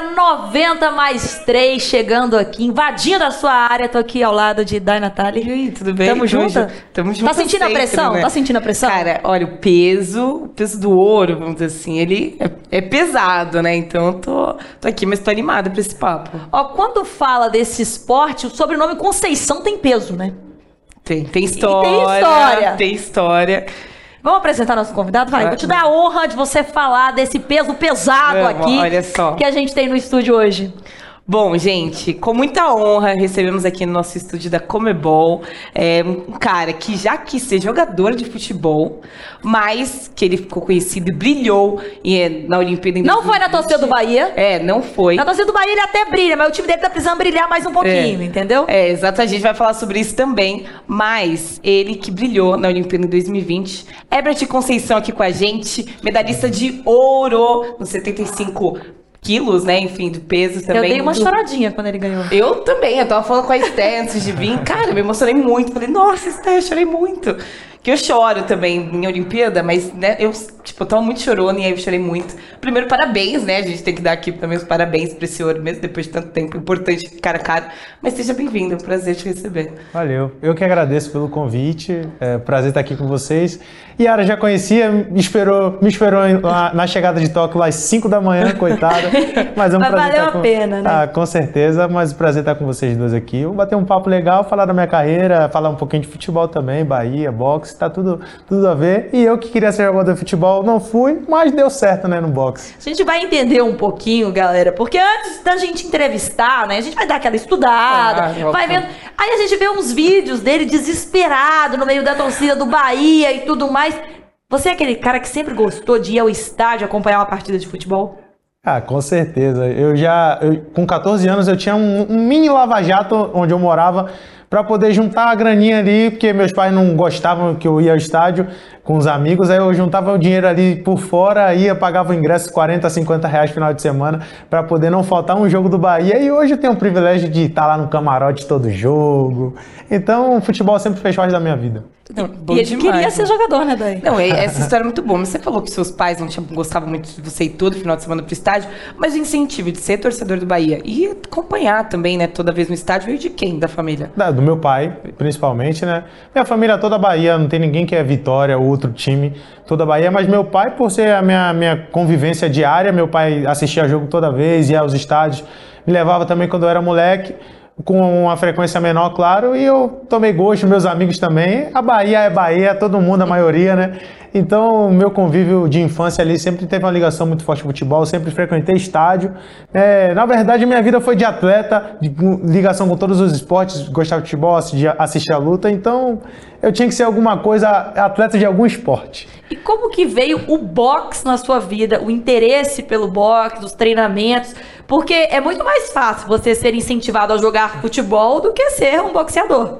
galera, 90 mais 3 chegando aqui, invadindo a sua área. Tô aqui ao lado de Dai Natália. E aí, tudo bem? Tamo junto? Tamo junto Tá sentindo sempre, a pressão? né? Tá sentindo a pressão? Cara, olha, o peso, o peso do ouro, vamos dizer assim, ele é, é pesado, né? Então eu tô, tô aqui, mas tô animada pra esse papo. Ó, quando fala desse esporte, o sobrenome Conceição tem peso, né? Tem, tem história. história. Tem história. Vamos apresentar nosso convidado? Vai, vou te dar a honra de você falar desse peso pesado Vamos, aqui olha só. que a gente tem no estúdio hoje. Bom, gente, com muita honra recebemos aqui no nosso estúdio da Comebol é, um cara que já quis ser jogador de futebol, mas que ele ficou conhecido e brilhou em- na Olimpíada em Não foi na 2020. torcida do Bahia. É, não foi. Na torcida do Bahia ele até brilha, mas o time dele tá precisando brilhar mais um pouquinho, É. entendeu? É, exato, a gente vai falar sobre isso também. Mas ele que brilhou na Olimpíada em 2020, Ebert Conceição aqui com a gente, medalhista de ouro nos 75 quilos, né? Enfim, do peso também. Eu dei uma do- choradinha quando ele ganhou. Eu também, eu tava falando com a Esté antes de vir. Cara, eu me emocionei muito. Falei, nossa, Esté, eu chorei muito. Que eu choro também em Olimpíada, mas, né, eu, tipo, eu tava muito chorona e aí eu chorei muito. Primeiro, parabéns, né? A gente tem que dar aqui também os parabéns pra esse ouro, mesmo depois de tanto tempo. Importante, cara a cara. Mas seja bem-vindo, é um prazer te receber. Valeu. Eu que agradeço pelo convite. É um prazer estar aqui com vocês. Yara já conhecia, me esperou, me esperou lá na chegada de Tóquio lá às 5 da manhã, coitada. Mas é um Mas prazer valeu a com... pena, né? Ah, com certeza, mas prazer estar com vocês dois aqui. Vou bater um papo legal, falar da minha carreira, falar um pouquinho de futebol também, Bahia, boxe, tá tudo, tudo a ver. E eu que queria ser jogador de futebol, não fui, mas deu certo, né, no boxe. A gente vai entender um pouquinho, galera, porque antes da gente entrevistar, né, a gente vai dar aquela estudada, Claro, vai vendo. Aí a gente vê uns vídeos dele desesperado no meio da torcida do Bahia e tudo mais. Você é aquele cara que sempre gostou de ir ao estádio acompanhar uma partida de futebol? Ah, com certeza. Eu já, eu- com 14 anos, eu tinha um, um mini lava-jato onde eu morava para poder juntar a graninha ali, porque meus pais não gostavam que eu ia ao estádio com os amigos, aí eu juntava o dinheiro ali por fora, ia, pagava o ingresso 40, 50 reais no final de semana para poder não faltar um jogo do Bahia. E hoje eu tenho o privilégio de estar lá no camarote todo jogo. Então, o futebol sempre fez parte da minha vida. Não, e ele demais, queria né? ser jogador, né, Dai? Não, essa história é muito boa. Mas você falou que seus pais não tinham, gostavam muito de você ir todo final de semana pro estádio, mas o incentivo de ser torcedor do Bahia e acompanhar também, né, toda vez no estádio, veio de quem da família? Da- Do meu pai, principalmente, né? Minha família toda Bahia, não tem ninguém que é Vitória ou outro time, toda Bahia, mas meu pai, por ser a minha, minha convivência diária, meu pai assistia jogo toda vez, ia aos estádios, me levava também quando eu era moleque, com uma frequência menor, claro, e eu tomei gosto, meus amigos também. A Bahia é Bahia, todo mundo, a maioria, né? Então, o meu convívio de infância ali sempre teve uma ligação muito forte com futebol, sempre frequentei estádio. É, na verdade, minha vida foi de atleta, de ligação com todos os esportes, gostava de futebol, assistir a luta, então eu tinha que ser alguma coisa, atleta de algum esporte. E como que veio o boxe na sua vida, o interesse pelo boxe, os treinamentos? Porque é muito mais fácil você ser incentivado a jogar futebol do que ser um boxeador.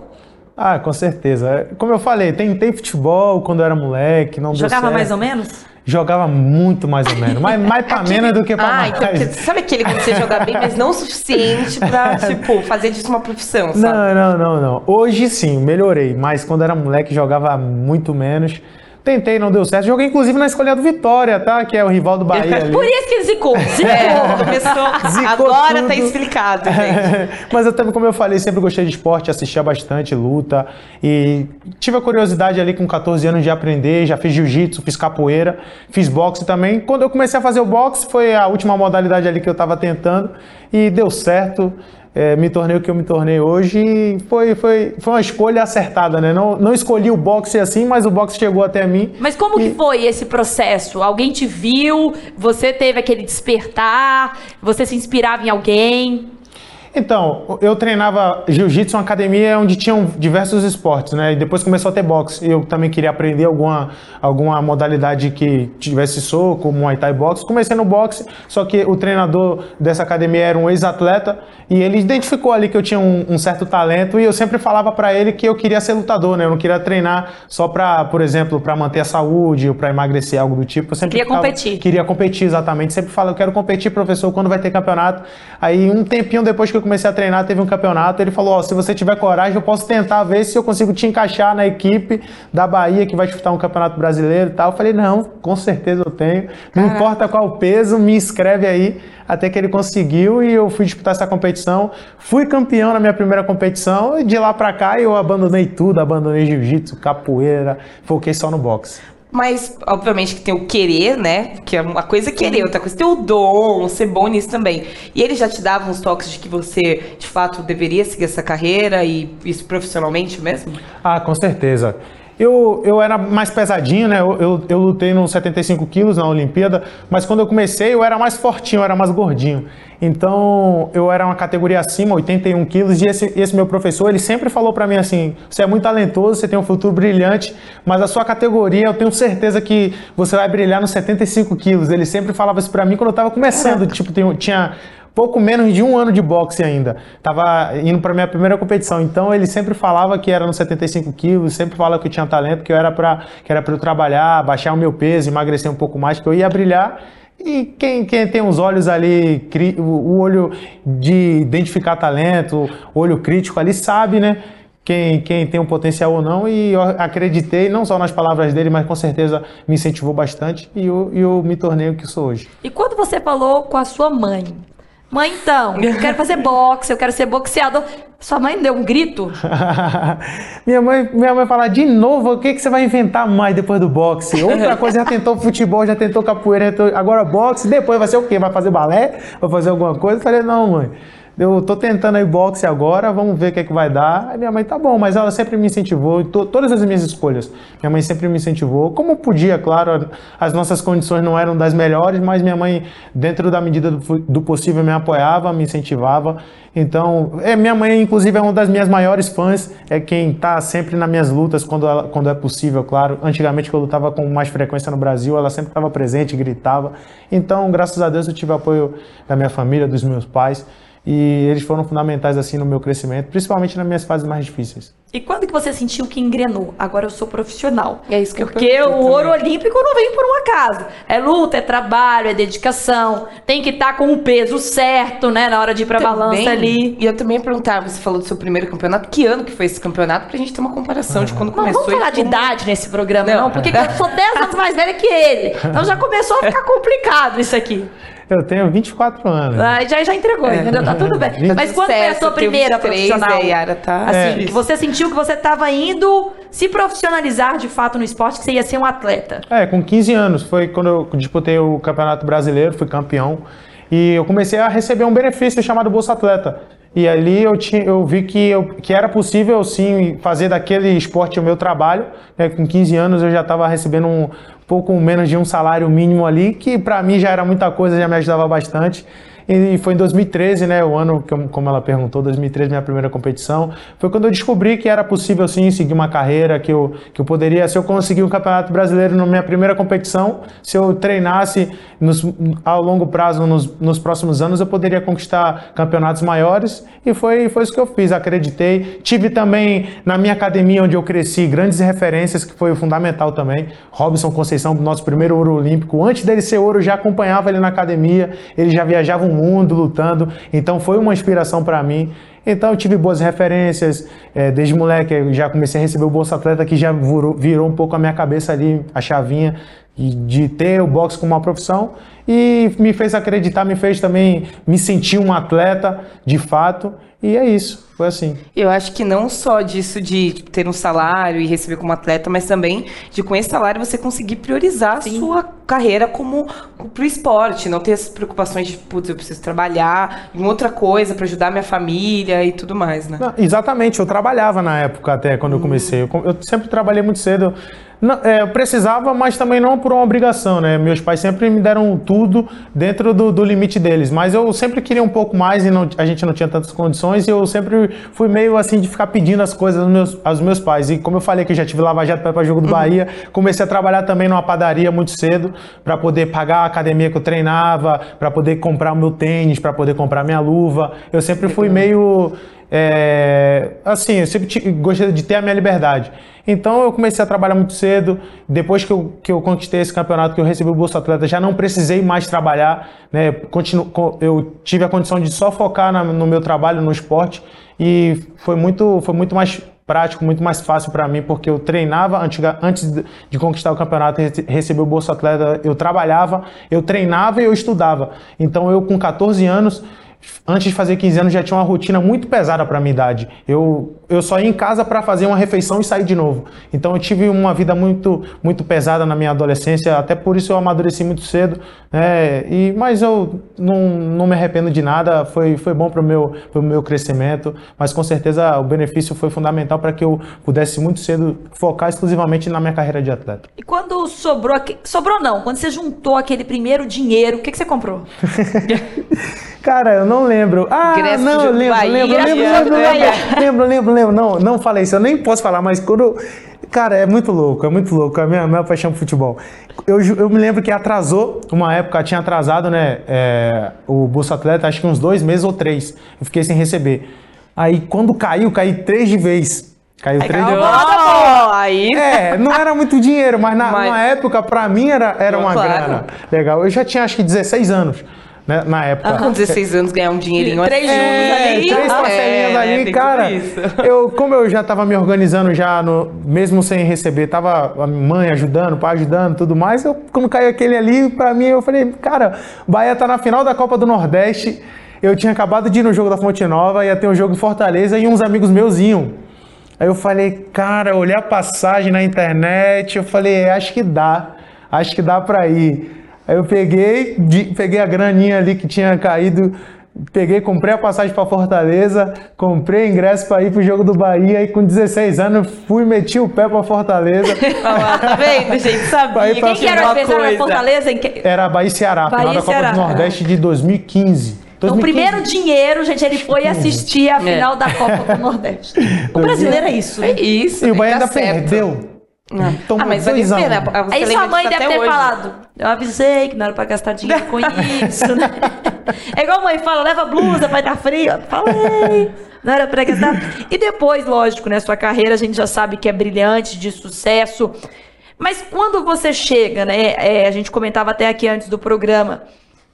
Ah, com certeza. Como eu falei, tentei futebol quando eu era moleque, não Jogava mais ou menos? Jogava muito mais ou menos, mas mais pra menos do que pra Ah, mais. então, porque- sabe aquele que você joga bem, mas não o suficiente pra, tipo, fazer disso uma profissão, sabe? Não, não, não, não. Hoje sim, melhorei, mas quando era moleque jogava muito menos. Tentei, não deu certo. Joguei inclusive na escolha do Vitória, tá? Que é o rival do Bahia ali. Por isso que zicou. Zicou. É, começou. Zicou Agora tudo. tá explicado, gente. Mas eu também, como eu falei, sempre gostei de esporte, assistia bastante luta e tive a curiosidade ali com 14 anos de aprender, já fiz jiu-jitsu, fiz capoeira, fiz boxe também. Quando eu comecei a fazer o boxe, foi a última modalidade ali que eu estava tentando e deu certo. É, me tornei o que eu me tornei hoje e foi, foi, foi uma escolha acertada, né? Não, não escolhi o boxe assim, mas o boxe chegou até mim. Mas como que foi esse processo? Alguém te viu? Você teve aquele despertar? Você se inspirava em alguém? Então, eu treinava jiu-jitsu em uma academia onde tinham diversos esportes, né? E depois começou a ter boxe. Eu também queria aprender alguma, alguma modalidade que tivesse soco, Muay Thai boxe. Comecei no boxe, só que o treinador dessa academia era um ex-atleta e ele identificou ali que eu tinha um, um certo talento e eu sempre falava pra ele que eu queria ser lutador, né? Eu não queria treinar só pra, por exemplo, pra manter a saúde ou pra emagrecer, algo do tipo. Eu sempre Queria competir. Queria competir, exatamente. Sempre falo, eu quero competir, professor, quando vai ter campeonato. Aí, um tempinho depois que eu eu comecei a treinar, teve um campeonato, ele falou, ó, se você tiver coragem, eu posso tentar ver se eu consigo te encaixar na equipe da Bahia que vai disputar um campeonato brasileiro e tal. Eu falei, não, com certeza eu tenho. Não Caraca. importa qual o peso, me inscreve aí. Até que ele conseguiu e eu fui disputar essa competição. Fui campeão na minha primeira competição e de lá pra cá eu abandonei tudo, abandonei jiu-jitsu, capoeira, foquei só no boxe. Mas, obviamente, que tem o querer, né? Que é uma coisa é querer, outra coisa ter o dom, ser bom nisso também. E ele já te dava uns toques de que você, de fato, deveria seguir essa carreira e isso profissionalmente mesmo? Ah, com certeza. Eu, eu era mais pesadinho, né? Eu, eu, eu lutei nos 75 quilos na Olimpíada, mas quando eu comecei eu era mais fortinho, eu era mais gordinho. Então eu era uma categoria acima, 81 quilos, e esse, esse meu professor ele sempre falou para mim assim: você é muito talentoso, você tem um futuro brilhante, mas a sua categoria eu tenho certeza que você vai brilhar nos 75 quilos. Ele sempre falava isso para mim quando eu tava começando, tipo, tem- tinha pouco menos de um ano de boxe ainda. Tava indo para minha primeira competição. Então ele sempre falava que era nos 75 quilos, sempre falava que eu tinha talento, que eu era para que era para eu trabalhar, baixar o meu peso, emagrecer um pouco mais, que eu ia brilhar. E quem, quem tem os olhos ali, o olho de identificar talento, olho crítico ali, sabe, né? Quem, quem tem um potencial ou não, e eu acreditei não só nas palavras dele, mas com certeza me incentivou bastante e eu, eu me tornei o que sou hoje. E quando você falou com a sua mãe, mãe, então, eu quero fazer boxe, eu quero ser boxeador. Sua mãe deu um grito? minha mãe, minha mãe fala de novo, o que, que você vai inventar mais depois do boxe? Outra coisa, já tentou futebol, já tentou capoeira, já tentou- agora boxe, depois vai ser o quê? Vai fazer balé? Vai fazer alguma coisa? Eu falei, não, mãe. Eu tô tentando aí boxe agora, vamos ver o que, é que vai dar. Aí minha mãe, tá bom, mas ela sempre me incentivou, to- todas as minhas escolhas. Minha mãe sempre me incentivou, como podia, claro, as nossas condições não eram das melhores, mas minha mãe, dentro da medida do, do possível, me apoiava, me incentivava. Então, é, minha mãe, inclusive, é uma das minhas maiores fãs, é quem tá sempre nas minhas lutas, quando, ela- quando é possível, claro. Antigamente, que eu lutava com mais frequência no Brasil, ela sempre estava presente, gritava. Então, graças a Deus, eu tive apoio da minha família, dos meus pais. E eles foram fundamentais assim no meu crescimento, principalmente nas minhas fases mais difíceis. E quando que você sentiu que engrenou? Agora eu sou profissional. É isso que eu Porque pergunto o ouro também. olímpico não vem por um acaso. É luta, é trabalho, é dedicação. Tem que estar com o peso certo, né? Na hora de ir pra balança Também- ali. E eu também ia perguntar, você falou do seu primeiro campeonato, que ano que foi esse campeonato, pra gente ter uma comparação de quando Não começou. vamos falar e de como- idade nesse programa, não, Não. porque eu sou 10 anos mais velha que ele. Então já começou a ficar complicado isso aqui. Eu tenho 24 anos. Ah, já, já entregou, É. entendeu? Tá tudo bem. Mas quando foi a sua primeira 23, profissional? Yara tá- Assim, É. que você sentiu que você estava indo se profissionalizar de fato no esporte, que você ia ser um atleta. É, com 15 anos foi quando eu disputei o Campeonato Brasileiro, fui campeão. E eu comecei a receber um benefício chamado Bolsa Atleta. E ali eu, tinha, eu vi que, eu, que era possível sim fazer daquele esporte o meu trabalho. né? Com 15 anos eu já estava recebendo um pouco menos de um salário mínimo ali, que para mim já era muita coisa, já me ajudava bastante. E foi em 2013, né, o ano, que como ela perguntou, 2013, minha primeira competição. Foi quando eu descobri que era possível, sim, seguir uma carreira, que eu, que eu poderia, se eu conseguir um campeonato brasileiro na minha primeira competição, se eu treinasse nos, ao longo prazo, nos, nos próximos anos, eu poderia conquistar campeonatos maiores. E foi, foi isso que eu fiz, acreditei. Tive também, na minha academia, onde eu cresci, grandes referências, que foi fundamental também. Robson Conceição, nosso primeiro ouro olímpico. Antes dele ser ouro, já acompanhava ele na academia, ele já viajava o mundo lutando, então foi uma inspiração para mim. Então eu tive boas referências, eh, desde moleque eu já comecei a receber o Bolsa Atleta, que já virou, virou um pouco a minha cabeça ali, a chavinha de- ter o boxe como uma profissão e me fez acreditar, me fez também me sentir um atleta de fato e é isso, foi assim. Eu acho que não só disso de ter um salário e receber como atleta, mas também de com esse salário você conseguir priorizar a sua carreira como pro esporte, não ter essas preocupações de, putz, eu preciso trabalhar em outra coisa para ajudar minha família e tudo mais, né? Não, exatamente, eu trabalhava na época até quando eu comecei. Eu, eu sempre trabalhei muito cedo. Não, é, eu precisava, mas também não por uma obrigação, né? Meus pais sempre me deram tudo dentro do, do limite deles. Mas eu sempre queria um pouco mais e não- a gente não tinha tantas condições. E eu sempre fui meio assim de ficar pedindo as coisas aos meus, aos meus pais. E como eu falei que eu já tive Lava Jato para jogo do Bahia, comecei a trabalhar também numa padaria muito cedo para poder pagar a academia que eu treinava, para poder comprar o meu tênis, para poder comprar minha luva. Eu sempre fui meio é, assim, eu sempre gostei de ter a minha liberdade. Então eu comecei a trabalhar muito cedo. Depois que eu, que eu conquistei esse campeonato, que eu recebi o Bolsa Atleta, já não precisei mais trabalhar. Né? Continuo, eu tive a condição de só focar na, no meu trabalho, no esporte. E foi muito, foi muito mais prático, muito mais fácil para mim, porque eu treinava antiga, antes de conquistar o campeonato receber o Bolsa Atleta, eu trabalhava, eu treinava e eu estudava. Então eu com 14 anos antes de fazer 15 anos já tinha uma rotina muito pesada para minha idade. Eu, eu só ia em casa para fazer uma refeição e sair de novo. Então eu tive uma vida muito muito pesada na minha adolescência, até por isso eu amadureci muito cedo. Né? E, mas eu não, não me arrependo de nada, foi, foi bom para o meu, pro meu crescimento, mas com certeza o benefício foi fundamental para que eu pudesse muito cedo focar exclusivamente na minha carreira de atleta. E quando sobrou, sobrou não, quando você juntou aquele primeiro dinheiro, o que, que você comprou? Cara, eu não lembro. Ah, não, eu lembro, Bahia, lembro, lembro, lembro, lembro, lembro, lembro, lembro, Não, não falei isso, eu nem posso falar, mas quando. Cara, é muito louco, é muito louco. A minha, minha paixão por futebol. Eu, eu me lembro que atrasou, uma época tinha atrasado, né? É, o Bolsa Atleta, acho que uns dois meses ou três. Eu fiquei sem receber. Aí quando caiu, caí três de vez. Caiu três de vez. Aí. É, não era muito dinheiro, mas na, mas... na época, pra mim, era, era uma claro. grana. Legal. Eu já tinha acho que 16 anos né, na época. Com 16 anos ganhar um dinheirinho Três assim. é, ali. Três parcelinhas é, ali, cara. Eu, como eu já estava me organizando já, no, mesmo sem receber, tava a mãe ajudando, o pai ajudando, tudo mais. Eu, quando caiu aquele ali, para mim, eu falei, cara, o Bahia tá na final da Copa do Nordeste. Eu tinha acabado de ir no jogo da Fonte Nova, ia ter um jogo em Fortaleza e uns amigos meus iam. Aí eu falei, cara, olhei a passagem na internet, eu falei, é, acho que dá, acho que dá para ir. Aí eu peguei, de, peguei a graninha ali que tinha caído, peguei, comprei a passagem para Fortaleza, comprei ingresso para ir pro jogo do Bahia e com 16 anos fui meti o pé para Fortaleza. Ah, tá vendo, gente? Sabia. Quem que era o adversário da Fortaleza? Que... Era Bahia e Ceará, Bahia final da Copa do Nordeste de 2015. Então, o primeiro dinheiro, gente, ele foi assistir a final é. da Copa do Nordeste. O brasileiro é isso. Né? É isso. E o Bahia ainda certo. perdeu. Então, ah, mas a pena. Aí sua mãe deve ter hoje. falado. Eu avisei que não era pra gastar dinheiro com isso, né? É igual a mãe fala, leva blusa, vai estar frio. Falei, não era pra gastar. E depois, lógico, né? Sua carreira a gente já sabe que é brilhante, de sucesso. Mas quando você chega, né? É, a gente comentava até aqui antes do programa,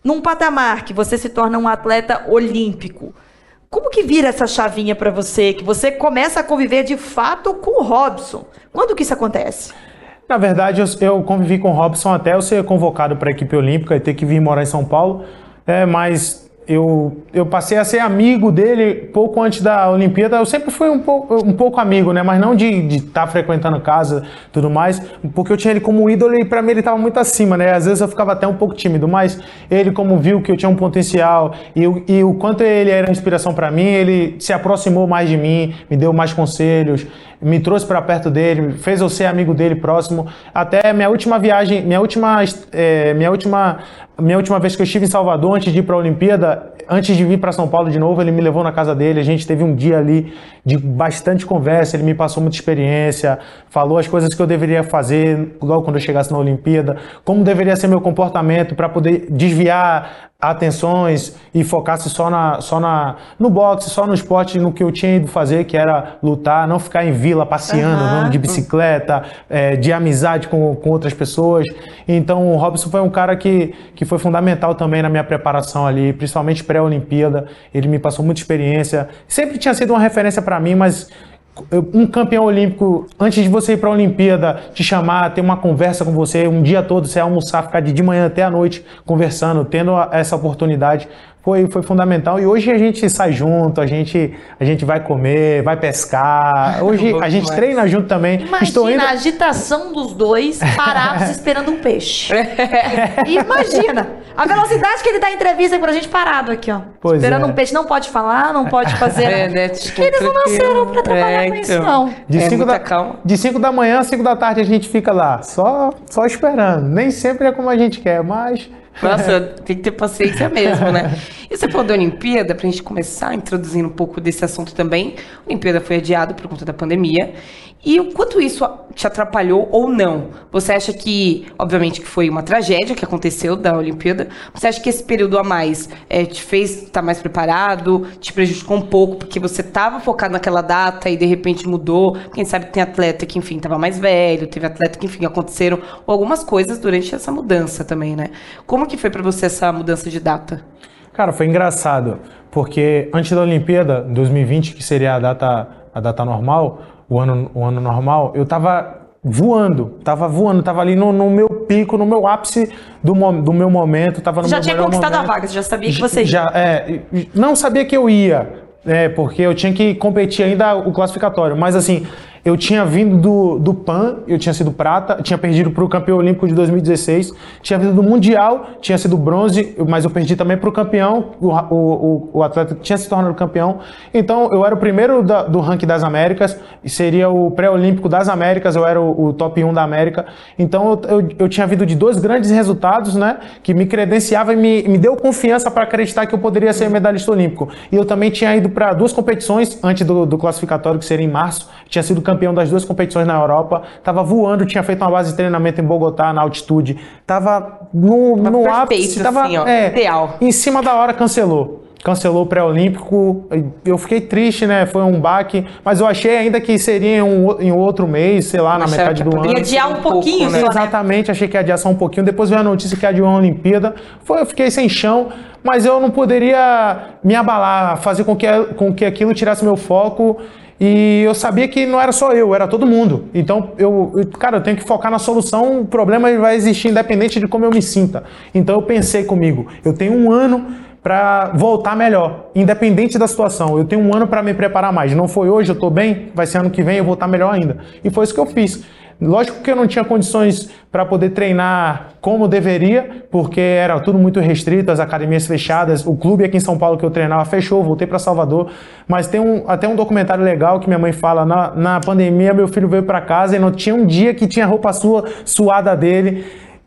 num patamar que você se torna um atleta olímpico. Como que vira essa chavinha para você, que você começa a conviver de fato com o Robson? Quando que isso acontece? Na verdade, eu, eu convivi com o Robson até eu ser convocado para a equipe olímpica e ter que vir morar em São Paulo, é, mas eu, eu passei a ser amigo dele pouco antes da Olimpíada. Eu sempre fui um pouco, um pouco amigo, né? Mas não de estar tá frequentando casa tudo mais, porque eu tinha ele como ídolo e para mim ele estava muito acima, né? Às vezes eu ficava até um pouco tímido, mas ele, como viu que eu tinha um potencial e, e o quanto ele era inspiração para mim, ele se aproximou mais de mim, me deu mais conselhos, me trouxe para perto dele, fez eu ser amigo dele próximo. Até minha última viagem, minha última, é, minha última minha última vez que eu estive em Salvador, antes de ir para a Olimpíada, antes de vir para São Paulo de novo, ele me levou na casa dele. A gente teve um dia ali de bastante conversa. Ele me passou muita experiência, falou as coisas que eu deveria fazer logo quando eu chegasse na Olimpíada, como deveria ser meu comportamento para poder desviar atenções e focasse só, na, só na, no boxe, só no esporte, no que eu tinha ido fazer, que era lutar, não ficar em vila passeando, uhum. andando de bicicleta, é, de amizade com, com outras pessoas. Então o Robson foi um cara que, que foi fundamental também na minha preparação ali, principalmente pré-Olimpíada. Ele me passou muita experiência. Sempre tinha sido uma referência para mim, mas um campeão olímpico, antes de você ir para a Olimpíada, te chamar, ter uma conversa com você, um dia todo, você almoçar, ficar de manhã até a noite conversando, tendo essa oportunidade, foi, foi fundamental. E hoje a gente sai junto, a gente, a gente vai comer, vai pescar. Hoje a gente treina junto também. Imagina Estou indo... a agitação dos dois parados esperando um peixe. Imagina a velocidade que ele dá entrevista pra gente parado aqui, ó. Pois esperando é. um peixe. Não pode falar, não pode fazer. É, né? Tipo, Eles não nasceram pra trabalhar é, com isso, então. não. De 5 é da, calma. de cinco da manhã a 5 da tarde a gente fica lá, só, só esperando. Nem sempre é como a gente quer, mas nossa, tem que ter paciência mesmo, né? E você falou da Olimpíada, para a gente começar introduzindo um pouco desse assunto também. A Olimpíada foi adiada por conta da pandemia. E o quanto isso te atrapalhou ou não? Você acha que, obviamente, que foi uma tragédia que aconteceu da Olimpíada? Você acha que esse período a mais é, te fez estar mais preparado, te prejudicou um pouco porque você estava focado naquela data e de repente mudou? Quem sabe tem atleta que, enfim, estava mais velho, teve atleta que, enfim, aconteceram algumas coisas durante essa mudança também, né? Como que foi para você essa mudança de data? Cara, foi engraçado, porque antes da Olimpíada, 2020, que seria a data, a data normal, o ano, o ano normal, eu tava voando, tava voando, tava ali no, no meu pico, no meu ápice do, do meu momento, tava no já meu tinha conquistado momento. a vaga, você já sabia que você ia? Já, é, não sabia que eu ia, é, porque eu tinha que competir ainda o classificatório, mas assim, eu tinha vindo do, do PAN, eu tinha sido prata, tinha perdido para o campeão olímpico de 2016, tinha vindo do Mundial, tinha sido bronze, mas eu perdi também para o campeão, o, o, o atleta tinha se tornado campeão. Então eu era o primeiro da, do ranking das Américas, seria o pré-olímpico das Américas, eu era o, o, top 1 da América. Então eu, eu, eu, tinha vindo de dois grandes resultados, né, que me credenciava e me, me deu confiança para acreditar que eu poderia ser medalhista olímpico. E eu também tinha ido para duas competições antes do, do classificatório, que seria em março, tinha sido campeão campeão das duas competições na Europa, estava voando, tinha feito uma base de treinamento em Bogotá, na altitude, estava no, no ápice, estava assim, é, ideal. Em cima da hora cancelou cancelou o pré-olímpico. Eu fiquei triste, né? Foi um baque, mas eu achei ainda que seria em, um, em outro mês, sei lá, na metade do ano. Ia adiar um pouquinho, né? Exatamente, achei que ia adiar só um pouquinho. Depois veio a notícia que adiou a Olimpíada. Foi, eu fiquei sem chão, mas eu não poderia me abalar, fazer com que, com que aquilo tirasse meu foco. E eu sabia que não era só eu, era todo mundo. Então, eu, cara, eu tenho que focar na solução, o problema vai existir independente de como eu me sinta. Então, eu pensei comigo, eu tenho um ano para voltar melhor, independente da situação. Eu tenho um ano para me preparar mais. Não foi hoje, eu estou bem, vai ser ano que vem, eu vou estar melhor ainda. E foi isso que eu fiz. Lógico que eu não tinha condições para poder treinar como deveria, porque era tudo muito restrito, as academias fechadas. O clube aqui em São Paulo que eu treinava fechou, voltei para Salvador. Mas tem um, até um documentário legal que minha mãe fala: na, na pandemia, meu filho veio para casa e não tinha um dia que tinha roupa sua suada dele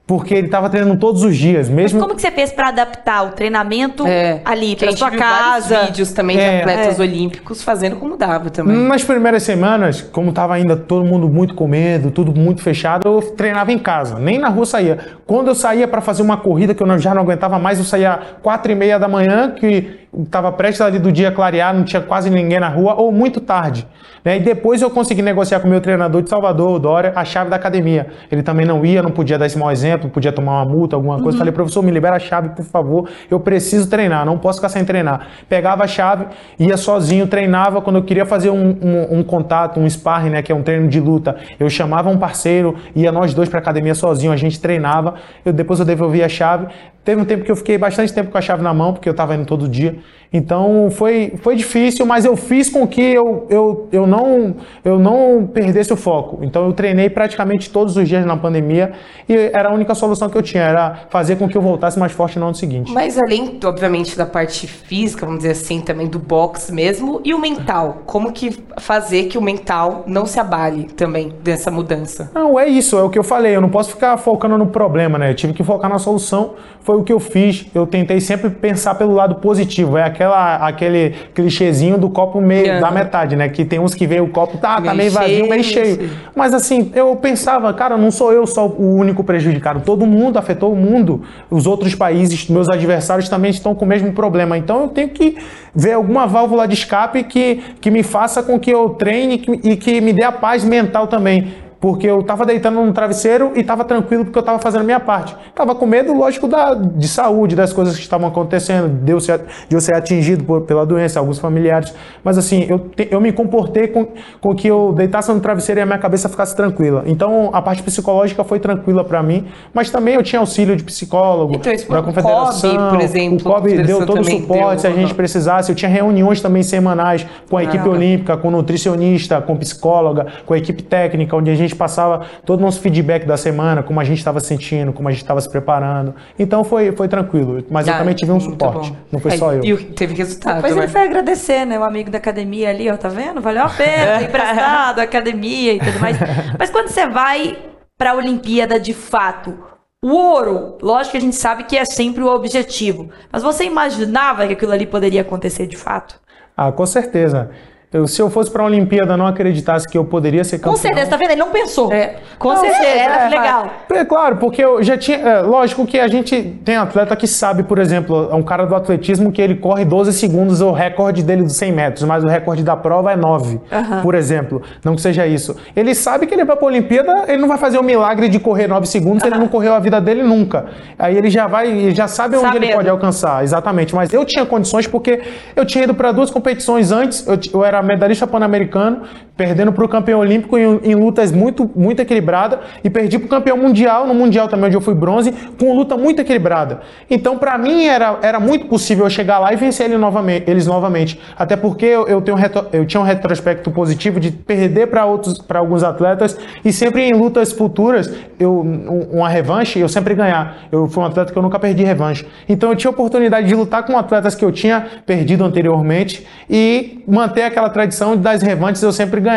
porque ele estava treinando todos os dias, mesmo. Mas como que você fez para adaptar o treinamento é. ali para sua casa? vídeos também de é. atletas é. olímpicos fazendo como dava também. Nas primeiras semanas, como estava ainda todo mundo muito com medo, tudo muito fechado, eu treinava em casa, nem na rua saía. Quando eu saía para fazer uma corrida que eu já não aguentava mais, eu saía quatro e meia da manhã, que estava prestes ali do dia clarear, não tinha quase ninguém na rua, ou muito tarde. Né? E depois eu consegui negociar com o meu treinador de Salvador, o Dória, a chave da academia. Ele também não ia, não podia dar esse mau exemplo, podia tomar uma multa, alguma coisa. Uhum. Falei, professor, me libera a chave, por favor, eu preciso treinar, não posso ficar sem treinar. Pegava a chave, ia sozinho, treinava. Quando eu queria fazer um, um, um contato, um sparring, né, que é um treino de luta, eu chamava um parceiro, ia nós dois para academia sozinho, a gente treinava. Eu, depois eu devolvia a chave. Teve um tempo que eu fiquei bastante tempo com a chave na mão, porque eu estava indo todo dia. Então foi, foi difícil, mas eu fiz com que eu, eu, eu, não, eu não perdesse o foco. Então eu treinei praticamente todos os dias na pandemia e era a única solução que eu tinha, era fazer com que eu voltasse mais forte no ano seguinte. Mas além, obviamente, da parte física, vamos dizer assim, também do boxe mesmo, e o mental? Como que fazer que o mental não se abale também dessa mudança? Não, é isso, é o que eu falei, eu não posso ficar focando no problema, né? Eu tive que focar na solução, foi o que eu fiz. Eu tentei sempre pensar pelo lado positivo, é aquela, aquele clichêzinho do copo meio uhum. da metade, né? Que tem uns que veem o copo, tá, tá meio vazio, meio cheio. Mas assim, eu pensava, cara, não sou eu só o único prejudicado. Todo mundo afetou o mundo. Os outros países, meus adversários também estão com o mesmo problema. Então eu tenho que ver alguma válvula de escape que, que me faça com que eu treine e que me dê a paz mental também porque eu estava deitando no travesseiro e estava tranquilo porque eu estava fazendo a minha parte. Estava com medo, lógico, da, de saúde, das coisas que estavam acontecendo, de eu ser, de eu ser atingido por, pela doença, alguns familiares. Mas assim, eu, te, eu me comportei com, com que eu deitasse no travesseiro e a minha cabeça ficasse tranquila. Então a parte psicológica foi tranquila para mim, mas também eu tinha auxílio de psicólogo, então, da confederação. O COB, por exemplo, o COB deu todo o suporte se a gente precisasse. Eu tinha reuniões também semanais com a equipe olímpica, com nutricionista, com psicóloga, com a equipe técnica, onde a gente gente passava todo o nosso feedback da semana, como a gente estava sentindo, como a gente estava se preparando. Então foi, foi tranquilo. Mas ah, eu também tive um suporte. Não foi é, só eu. E teve resultado. Depois né? ele foi agradecer, né? O amigo da academia ali, ó, tá vendo? Valeu a pena, emprestado, academia e tudo mais. Mas quando você vai para a Olimpíada de fato, o ouro, lógico que a gente sabe que é sempre o objetivo. Mas você imaginava que aquilo ali poderia acontecer de fato? Ah, com certeza. Eu, se eu fosse para a Olimpíada não acreditasse que eu poderia ser campeão. Com certeza, tá vendo? Ele não pensou. É. Com Não, certeza, é, era é, legal. É claro, porque eu já tinha. é, lógico que a gente tem atleta que sabe, por exemplo, é um cara do atletismo que ele corre 12 segundos, o recorde dele dos 100 metros, mas o recorde da prova é 9, por exemplo. Não que seja isso. Ele sabe que ele vai para a Olimpíada, ele não vai fazer o milagre de correr 9 segundos, ele não correu a vida dele nunca. Aí ele já vai, ele já sabe onde ele Sabendo. pode alcançar, exatamente. Mas eu tinha condições porque eu tinha ido para duas competições antes, eu, eu era medalhista pan-americano, perdendo para o campeão olímpico em, em lutas muito, muito equilibrada e perdi para o campeão mundial, no mundial também onde eu fui bronze, com luta muito equilibrada. Então, para mim, era, era muito possível eu chegar lá e vencer ele novamente, eles novamente. Até porque eu, eu, tenho retro- eu tinha um retrospecto positivo de perder para outros para alguns atletas e sempre em lutas futuras, eu, um- uma revanche, eu sempre ganhar. Eu fui um atleta que eu nunca perdi revanche. Então, eu tinha oportunidade de lutar com atletas que eu tinha perdido anteriormente e manter aquela tradição das revanches eu sempre ganhar.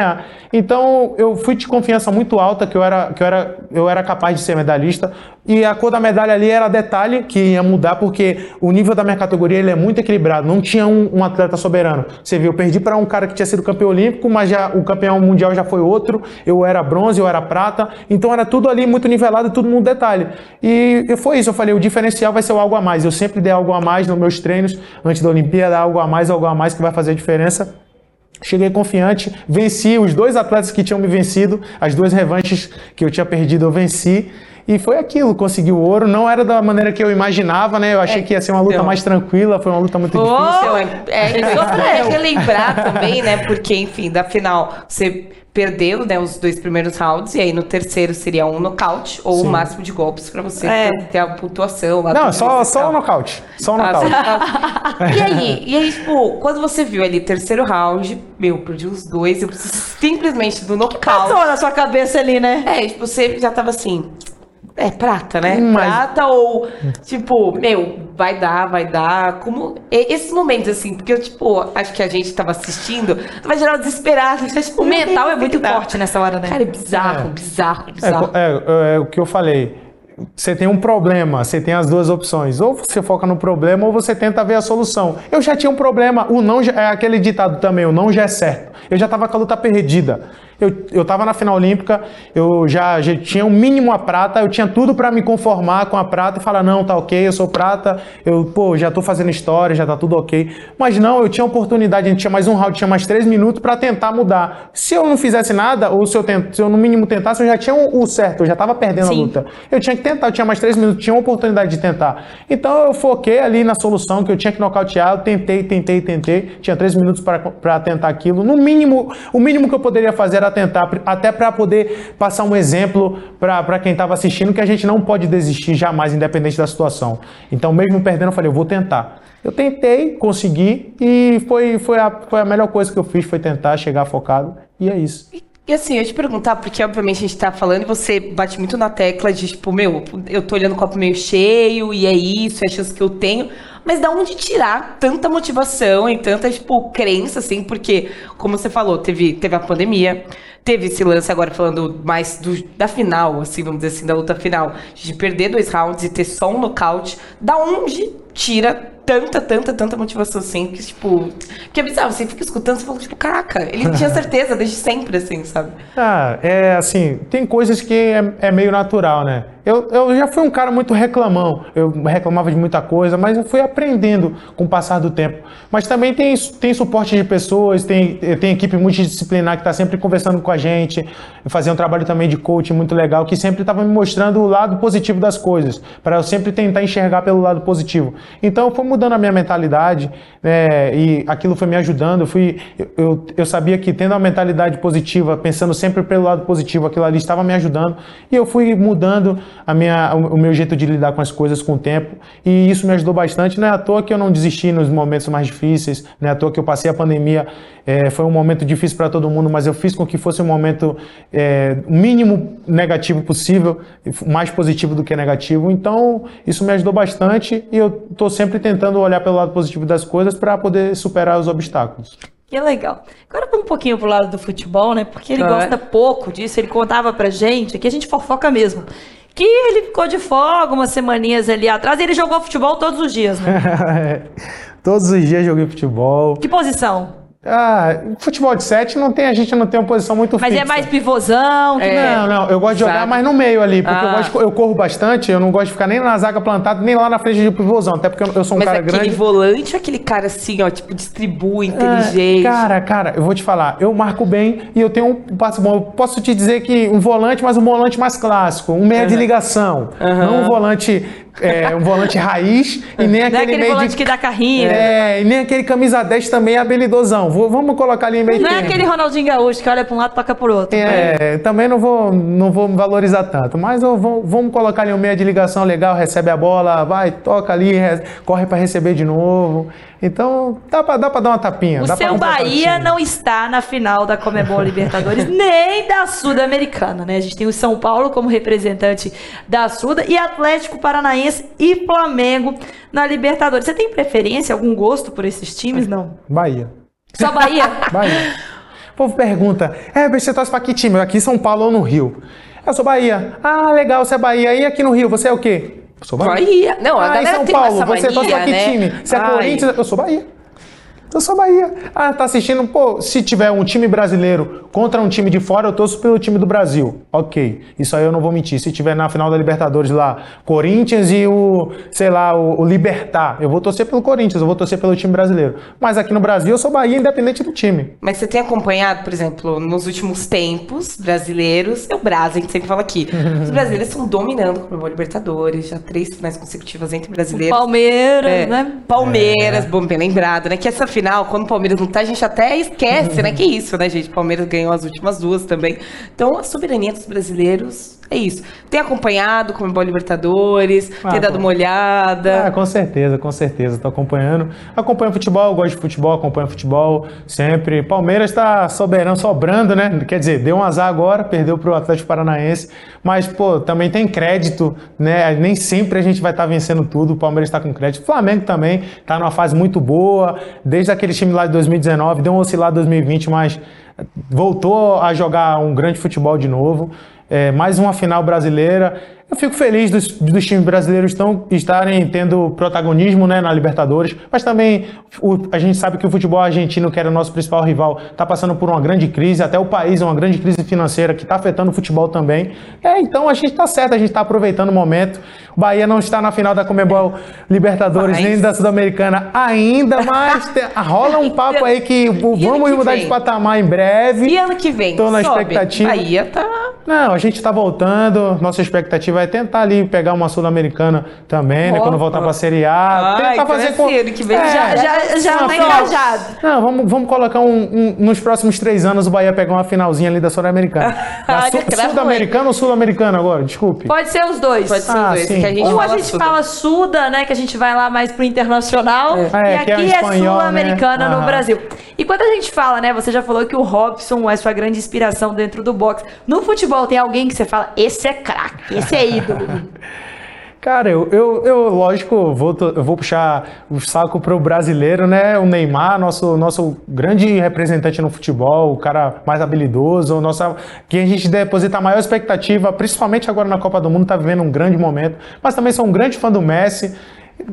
Então, eu fui de confiança muito alta que eu era, que eu era, eu era capaz de ser medalhista. E a cor da medalha ali era detalhe que ia mudar, porque o nível da minha categoria ele é muito equilibrado. Não tinha um, um atleta soberano. Você viu, eu perdi para um cara que tinha sido campeão olímpico, mas já, o campeão mundial já foi outro. Eu era bronze, eu era prata. Então era tudo ali muito nivelado, tudo no detalhe. E, e foi isso. Eu falei, o diferencial vai ser algo a mais. Eu sempre dei algo a mais nos meus treinos, antes da Olimpíada, algo a mais, algo a mais que vai fazer a diferença. Cheguei confiante, venci os dois atletas que tinham me vencido, as duas revanches que eu tinha perdido, eu venci. E foi aquilo, consegui o ouro. Não era da maneira que eu imaginava, né? Eu achei que ia ser uma luta então. mais tranquila, foi uma luta muito Oh! difícil. É, é, é só pra relembrar também, né? Porque, enfim, da final você perdeu né, os dois primeiros rounds, e aí no terceiro seria um nocaute ou o máximo de golpes pra você É. ter a pontuação lá. Não, só, só o nocaute. Só o Ah, nocaute. você- e aí, e aí, tipo, quando você viu ali terceiro round, meu, perdi os dois, eu preciso simplesmente do nocaute. Passou na sua cabeça ali, né? É, tipo, você já tava assim. É prata, né? Mas- Prata ou, tipo, meu, vai dar, vai dar. Como. Esses momentos, assim, porque eu, tipo, acho que a gente tava assistindo, tava geral desesperado. Tá, tipo, O meu mental é muito forte nessa hora, né? Cara, é bizarro, É. bizarro, É, bizarro. é, é, é o que eu falei. Você tem um problema, você tem as duas opções. Ou você foca no problema ou você tenta ver a solução. Eu já tinha um problema, o não já- é aquele ditado também, o não já é certo. Eu já estava com a luta perdida. Eu, eu tava na final olímpica, eu já, já tinha o mínimo a prata, eu tinha tudo para me conformar com a prata e falar, não, tá ok, eu sou prata, eu, pô, já tô fazendo história, já tá tudo ok. Mas não, eu tinha oportunidade, a gente tinha mais um round, tinha mais três minutos para tentar mudar. Se eu não fizesse nada, ou se eu, tent, se eu no mínimo tentasse, eu já tinha o, o certo, eu já tava perdendo Sim. a luta. Eu tinha que tentar, eu tinha mais três minutos, tinha uma oportunidade de tentar. Então eu foquei ali na solução que eu tinha que nocautear, eu tentei, tentei, tentei. Tinha três minutos para tentar aquilo. No mínimo, o mínimo que eu poderia fazer era tentar, até para poder passar um exemplo para quem estava assistindo que a gente não pode desistir jamais, independente da situação. Então, mesmo perdendo, eu falei, eu vou tentar. Eu tentei, consegui e foi, foi, a, foi a melhor coisa que eu fiz, foi tentar chegar focado. E é isso. E assim, eu te perguntar, porque obviamente a gente tá falando e você bate muito na tecla de, tipo, meu, eu tô olhando o copo meio cheio e é isso, é a chance que eu tenho. Mas da onde tirar tanta motivação e tanta, tipo, crença, assim, porque, como você falou, teve, teve a pandemia, teve esse lance agora falando mais do- da final, assim, vamos dizer assim, da luta final, de perder dois rounds e ter só um nocaute. Da onde tira tanta, tanta, tanta motivação, assim, que, tipo, que é bizarro, você fica escutando, você fala, tipo, caraca, ele tinha certeza desde sempre, assim, sabe? Ah, é assim, tem coisas que é, é meio natural, né? Eu, eu já fui um cara muito reclamão, eu reclamava de muita coisa, mas eu fui aprendendo com o passar do tempo. Mas também tem, tem suporte de pessoas, tem, tem equipe multidisciplinar que está sempre conversando com a gente, fazia um trabalho também de coaching muito legal, que sempre estava me mostrando o lado positivo das coisas, para eu sempre tentar enxergar pelo lado positivo. Então eu fui mudando a minha mentalidade, né, e aquilo foi me ajudando. Eu, fui, eu, eu, sabia que tendo uma mentalidade positiva, pensando sempre pelo lado positivo, aquilo ali estava me ajudando, e eu fui mudando a minha, o, meu jeito de lidar com as coisas com o tempo, e isso me ajudou bastante. Não é à toa que eu não desisti nos momentos mais difíceis, não é à toa que eu passei a pandemia. É, foi um momento difícil para todo mundo, mas eu fiz com que fosse um momento é, mínimo negativo possível, mais positivo do que negativo. Então, isso me ajudou bastante e eu estou sempre tentando olhar pelo lado positivo das coisas para poder superar os obstáculos. Que legal. Agora vamos um pouquinho pro lado do futebol, né? Porque ele Ah. gosta pouco disso, ele contava pra gente, aqui a gente fofoca mesmo. Que ele ficou de folga umas semaninhas ali atrás e ele jogou futebol todos os dias, né? Todos os dias joguei futebol. Que posição? Ah, futebol de sete não tem, a gente não tem uma posição muito Mas fixa. é mais pivôzão. É. Não, não, eu gosto de jogar mais no meio ali, porque eu, Ah. gosto de- eu corro bastante, eu não gosto de ficar nem na zaga plantada, nem lá na frente de pivôzão, até porque eu, eu sou um Mas cara aquele grande. volante, aquele cara assim, ó, tipo, distribui, É, inteligente. Cara, cara, eu vou te falar, eu marco bem e eu tenho um passo bom. Eu posso te dizer que um volante, mas um volante mais clássico, um meia de ligação. Não um volante, é, um volante raiz e nem Não é aquele, aquele meio volante de. que dá carrinho. É, e nem aquele camisa 10 também habilidosão. Vou- vamos colocar ali em meio Não é termo. aquele Ronaldinho Gaúcho que olha pra um lado e toca pro outro. É, também não vou, não vou me valorizar tanto, mas eu vou- vamos colocar ali um meia de ligação legal, recebe a bola, vai, toca ali, re- corre para receber de novo. Então, dá pra, dá pra dar uma tapinha. O seu Bahia não está na final da Comebol Libertadores, nem da Sul-Americana, né? A gente tem o São Paulo como representante da Suda e Atlético Paranaense e Flamengo na Libertadores. Você tem preferência, algum gosto por esses times? Não. Bahia. Só Bahia? Bahia. O povo pergunta, é, você torce pra que time? Aqui em São Paulo ou no Rio? Eu sou Bahia. Ah, legal, você é Bahia. E aqui no Rio, você é o quê? Eu sou Bahia. Bahia. Não, a ah, em galera São tem Paulo, você torce pra mania, que né? time? Você é. Corinthians? Eu sou Bahia. Eu sou Bahia. Ah, tá assistindo? Pô, se tiver um time brasileiro contra um time de fora, eu torço pelo time do Brasil. Ok. Isso aí eu não vou mentir. Se tiver na final da Libertadores lá, Corinthians e o, sei lá, o, o Libertar, eu vou torcer pelo Corinthians, eu vou torcer pelo time brasileiro. Mas aqui no Brasil eu sou Bahia, independente do time. Mas você tem acompanhado, por exemplo, nos últimos tempos, brasileiros, é o Brasil, a gente sempre fala aqui. Os brasileiros estão dominando o Comebol Libertadores, já três finais consecutivas entre brasileiros. Palmeiras, É, né? Palmeiras, bom, bem lembrado, né? Que essa final, quando o Palmeiras não tá, a gente até esquece, né? Que isso, né, gente? O Palmeiras ganhou as últimas duas também. Então, a soberania dos brasileiros é isso. Tem acompanhado o Comebol Libertadores, Ah, tem dado pô. uma olhada. Ah, com certeza, com certeza. Tô acompanhando. Acompanho futebol, gosto de futebol, acompanho futebol sempre. Palmeiras está soberano, sobrando, né? Quer dizer, deu um azar agora, perdeu pro Atlético Paranaense. Mas, pô, também tem crédito, né? Nem sempre a gente vai estar vencendo tudo. O Palmeiras está com crédito. O Flamengo também está numa fase muito boa. Desde aquele time lá de 2019, deu um oscilado em 2020, mas voltou a jogar um grande futebol de novo. É, mais uma final brasileira. Eu fico feliz dos, dos times brasileiros tão, estarem tendo protagonismo né, na Libertadores, mas também o- a gente sabe que o futebol argentino, que era o nosso principal rival, está passando por uma grande crise, até o país é uma grande crise financeira que está afetando o futebol também. É, então a gente está certo, a gente está aproveitando o momento. O Bahia não está na final da Comebol Libertadores Mas- nem da Sul-Americana ainda, mas te- rola um papo aí que vamos que mudar vem? de patamar em breve. E ano que vem? Tô na sobe. expectativa. Bahia tá. Não, a gente está voltando. Nossa expectativa é tentar ali pegar uma Sul-Americana também, né? Opa. Quando voltar para a Série A. Ai, tentar fazer é com. que vem. É, Já, já, já uma tá engajado. Não, vamos, vamos colocar um, um- nos próximos três anos o Bahia pegar uma finalzinha ali da Sul-Americana. Sul-Americana ou Sul-Americana agora? Desculpe. Pode ser os dois. Pode ser Ah, dois, sim. que a gente Um a fala gente fala Suda, né? Que a gente vai lá mais pro internacional. É. E É, que é aqui é, espanhol, sul-americana né? no. Brasil. E quando a gente fala, né? Você já falou que o Robson é sua grande inspiração dentro do boxe. No futebol, tem alguém que você fala, esse é craque, esse é ídolo. Cara, eu, eu, eu, lógico, vou, eu vou puxar o saco pro brasileiro, né? O Neymar, nosso, nosso grande representante no futebol, o cara mais habilidoso, o nosso, que a gente deposita a maior expectativa, principalmente agora na Copa do Mundo, tá vivendo um grande momento. Mas também sou um grande fã do Messi.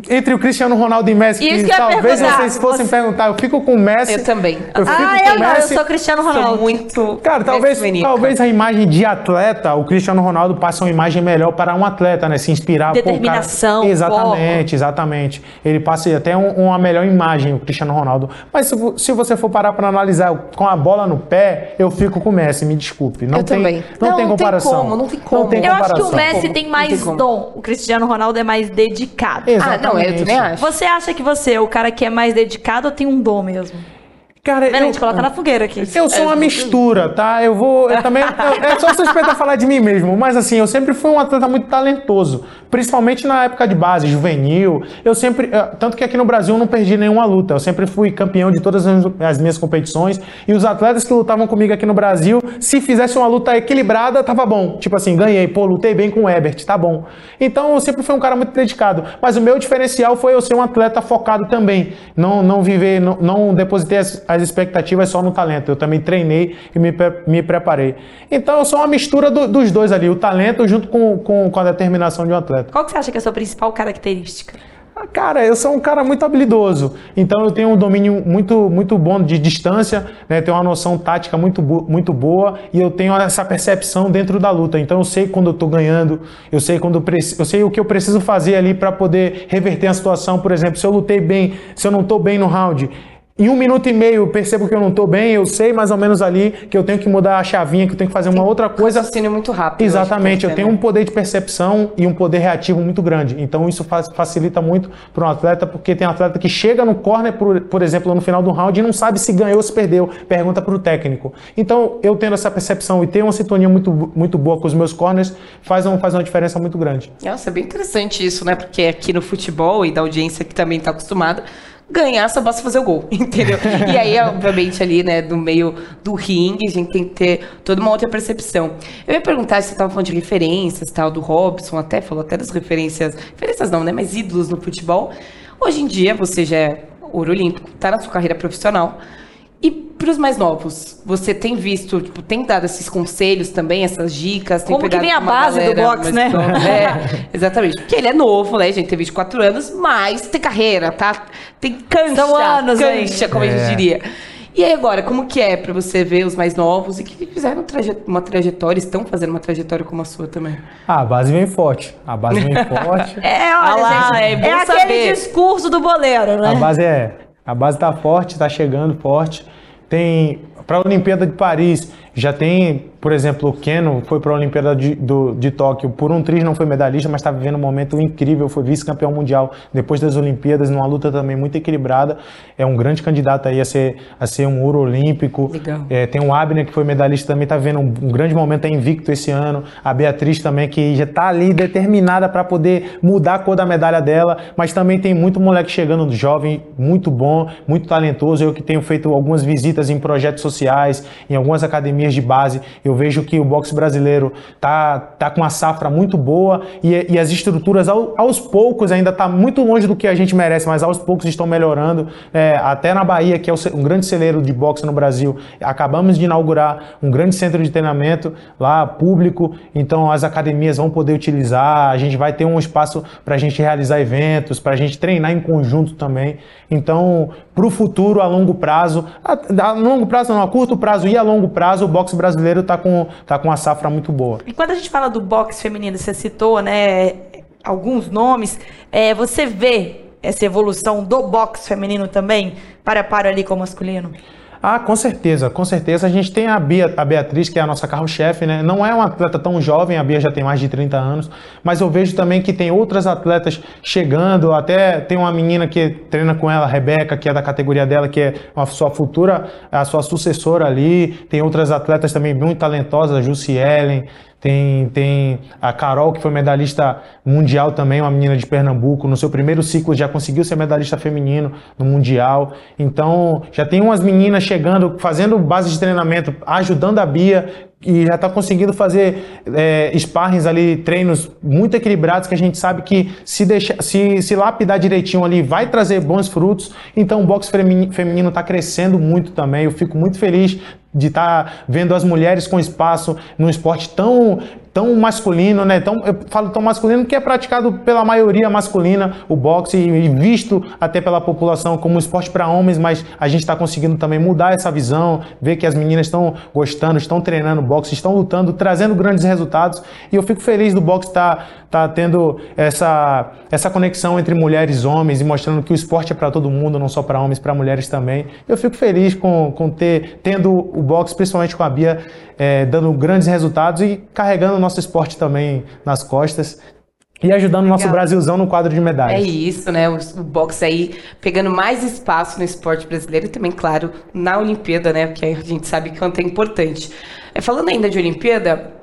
Entre o Cristiano Ronaldo e Messi, Isso que talvez perguntar. vocês fossem Você- perguntar, eu fico com o Messi. Eu também. Eu fico ah, com eu não, eu Messi. sou Cristiano Sou Ronaldo. muito. Cara, talvez, Messi-maníaca. talvez a imagem de atleta, o Cristiano Ronaldo passe uma imagem melhor para um atleta, né? Se inspirar. Pô, o cara- Determinação, Exatamente, exatamente. Ele passe até um- uma melhor imagem, o Cristiano Ronaldo. Mas se, se você for parar para analisar com a bola no pé, eu fico com o Messi, me desculpe. Não Eu tem, também. Não, Não, tem não tem comparação. como, não tem como. tem Eu acho que o comparação. Messi tem Não mais dom. O Cristiano Ronaldo é mais dedicado. Exatamente. Ah, não, eu também acho. Você acha que você é o cara que é mais dedicado ou tem um dom mesmo? Cara, Vendo? A eu- gente coloca na fogueira aqui. Eu sou uma mistura, tá? Eu vou. Eu também. eu- é só suspeita falar de mim mesmo. Mas assim, eu sempre fui um atleta muito talentoso. Principalmente na época de base, juvenil. Eu sempre. eh, Tanto que aqui no Brasil eu não perdi nenhuma luta. Eu sempre fui campeão de todas as as minhas competições. E os atletas que lutavam comigo aqui no Brasil, se fizesse uma luta equilibrada, tava bom. Tipo assim, ganhei. Pô, lutei bem com o Ebert, tá bom. Então eu sempre fui um cara muito dedicado. Mas o meu diferencial foi eu ser um atleta focado também. Não, não viver, não, não depositei as, as expectativas só no talento. Eu também treinei e me, me preparei. Então eu sou uma mistura do- dos dois ali, o talento junto com, com, com a determinação de um atleta. Qual que você acha que é a sua principal característica? Ah, cara, eu sou um cara muito habilidoso, então eu tenho um domínio muito, muito bom de distância, né? tenho uma noção tática muito, muito boa e eu tenho essa percepção dentro da luta. Então eu sei quando eu estou ganhando, eu sei quando eu sei o que eu preciso fazer ali para poder reverter a situação. Por exemplo, se eu lutei bem, se eu não estou bem no round, em um minuto e meio eu percebo que eu não estou bem, eu sei mais ou menos ali que eu tenho que mudar a chavinha, que eu tenho que fazer uma outra coisa. Raciocínio muito rápido. Exatamente, eu, tenho um poder de percepção e um poder reativo muito grande. Então isso facilita muito para um atleta, porque tem atleta que chega no corner, por, por exemplo, no final do round e não sabe se ganhou ou se perdeu. Pergunta para o técnico. Então eu tendo essa percepção e ter uma sintonia muito, muito boa com os meus corners faz, um, faz uma diferença muito grande. Nossa, é bem interessante isso, né? Porque aqui no futebol e da audiência que também está acostumada, ganhar, só basta fazer o gol, entendeu? e aí, obviamente, ali, né, no meio do ringue, a gente tem que ter toda uma outra percepção. Eu ia perguntar se você estava falando de referências, tal, do Robson, até falou até das referências, referências não, né, mas ídolos no futebol. Hoje em dia, você já é ouro olímpico, está na sua carreira profissional, e para os mais novos, você tem visto, tipo, tem dado esses conselhos também, essas dicas? Tem Como que vem a base do boxe, né? É, exatamente. Porque ele é novo, né, gente? Tem 24 anos, mas tem carreira, tá? Tem cancha. São anos, cancha, como é. a gente é. diria. E aí agora, como que é para você ver os mais novos e que fizeram uma trajetória, estão fazendo uma trajetória como a sua também? Ah, a base vem forte. A base vem forte. é, olha, ah lá, gente, é, é aquele discurso do boleiro, né? A base é a base está forte, está chegando forte. Tem para a Olimpíada de Paris, já tem por exemplo, o Keno foi para a Olimpíada de, do, de Tóquio por um triz, não foi medalhista, mas está vivendo um momento incrível, foi vice-campeão mundial depois das Olimpíadas, numa luta também muito equilibrada. É um grande candidato aí a ser, a ser um ouro olímpico. É, tem o Abner, que foi medalhista também, está vendo um, um, grande momento, é invicto esse ano. A Beatriz também, que já está ali determinada para poder mudar a cor da medalha dela, mas também tem muito moleque chegando jovem, muito bom, muito talentoso. Eu que tenho feito algumas visitas em projetos sociais, em algumas academias de base, eu vejo que o boxe brasileiro tá, tá com uma safra muito boa e, e as estruturas ao, aos poucos ainda tá muito longe do que a gente merece, mas aos poucos estão melhorando. É, até na Bahia, que é um grande celeiro de boxe no Brasil, acabamos de inaugurar um grande centro de treinamento lá público, então as academias vão poder utilizar, a gente vai ter um espaço para a gente realizar eventos, para a gente treinar em conjunto também. Então, para o futuro, a longo prazo, a, a, longo prazo não, a curto prazo e a longo prazo, boxe brasileiro está com, tá com uma safra muito boa. E quando a gente fala do boxe feminino, você citou né, alguns nomes, é, você vê essa evolução do boxe feminino também, para para ali com o masculino? Ah, com certeza, com certeza. A gente tem a, Bia, a Beatriz, que é a nossa carro-chefe, né? Não é uma atleta tão jovem, a Bia já tem mais de 30 anos, mas eu vejo também que tem outras atletas chegando, até tem uma menina que treina com ela, a Rebeca, que é da categoria dela, que é a sua futura, a sua sucessora ali. Tem outras atletas também muito talentosas, a Jussi Ellen, tem, tem a Carol, que foi medalhista mundial também, uma menina de Pernambuco. No seu primeiro ciclo já conseguiu ser medalhista feminino no Mundial. Então, já tem umas meninas chegando, fazendo base de treinamento, ajudando a Bia, e já está conseguindo fazer é, sparrings ali, treinos muito equilibrados que a gente sabe que se, deixar, se, se lapidar direitinho ali vai trazer bons frutos. Então o boxe feminino está crescendo muito também. Eu fico muito feliz de estar tá vendo as mulheres com espaço num esporte tão tão masculino, né? Tão, eu falo tão masculino que é praticado pela maioria masculina o boxe e visto até pela população como um esporte para homens, mas a gente está conseguindo também mudar essa visão, ver que as meninas estão gostando, estão treinando boxe, estão lutando, trazendo grandes resultados e eu fico feliz do boxe estar tá, tá tendo essa, essa conexão entre mulheres e homens e mostrando que o esporte é para todo mundo, não só para homens, para mulheres também. Eu fico feliz com, com ter tendo o boxe, principalmente com a Bia, é, dando grandes resultados e carregando o nosso esporte também nas costas. E ajudando o nosso Legal. Brasilzão no quadro de medalhas. É isso, né? O, o boxe aí pegando mais espaço no esporte brasileiro e também, claro, na Olimpíada, né? Porque a gente sabe que quanto é importante. É, falando ainda de Olimpíada,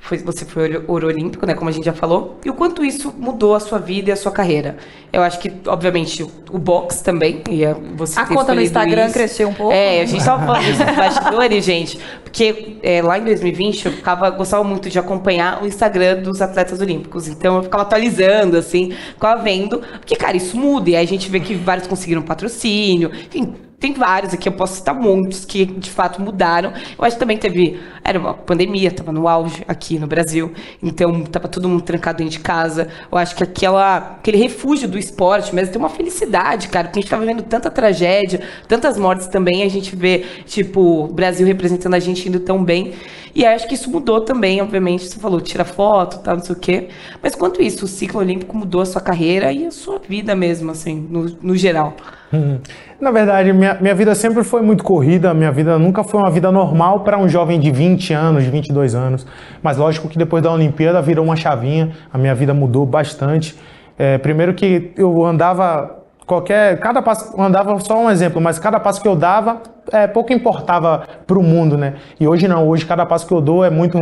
foi, você foi ouro olímpico, né, como a gente já falou, e o quanto isso mudou a sua vida e a sua carreira. Eu acho que, obviamente, o box também, e você A conta no Instagram isso. cresceu um pouco. É, a gente tava falando desses bastidores, gente, porque é, lá em 2020 eu ficava, gostava muito de acompanhar o Instagram dos atletas olímpicos, então eu ficava atualizando, assim, ficava vendo, porque, cara, isso muda, e aí a gente vê que vários conseguiram patrocínio, enfim, tem vários aqui, eu posso citar muitos que de fato mudaram. Eu acho que também teve. Era uma pandemia, estava no auge aqui no Brasil, então estava todo mundo trancado dentro de casa. Eu acho que aquela, aquele refúgio do esporte, mas tem uma felicidade, cara, porque a gente estava vendo tanta tragédia, tantas mortes também, a gente vê, tipo, o Brasil representando a gente indo tão bem. E acho que isso mudou também, obviamente. Você falou, tira foto, tal, não sei o quê. Mas quanto isso, o ciclo olímpico mudou a sua carreira e a sua vida mesmo, assim, no, no geral. Na verdade, minha, minha vida sempre foi muito corrida, minha vida nunca foi uma vida normal para um jovem de 20 anos, 22 anos. Mas lógico que depois da Olimpíada virou uma chavinha, a minha vida mudou bastante. É, primeiro que eu andava qualquer cada passo eu andava só um exemplo mas cada passo que eu dava é, pouco importava para o mundo né? E hoje não hoje cada passo que eu dou é muito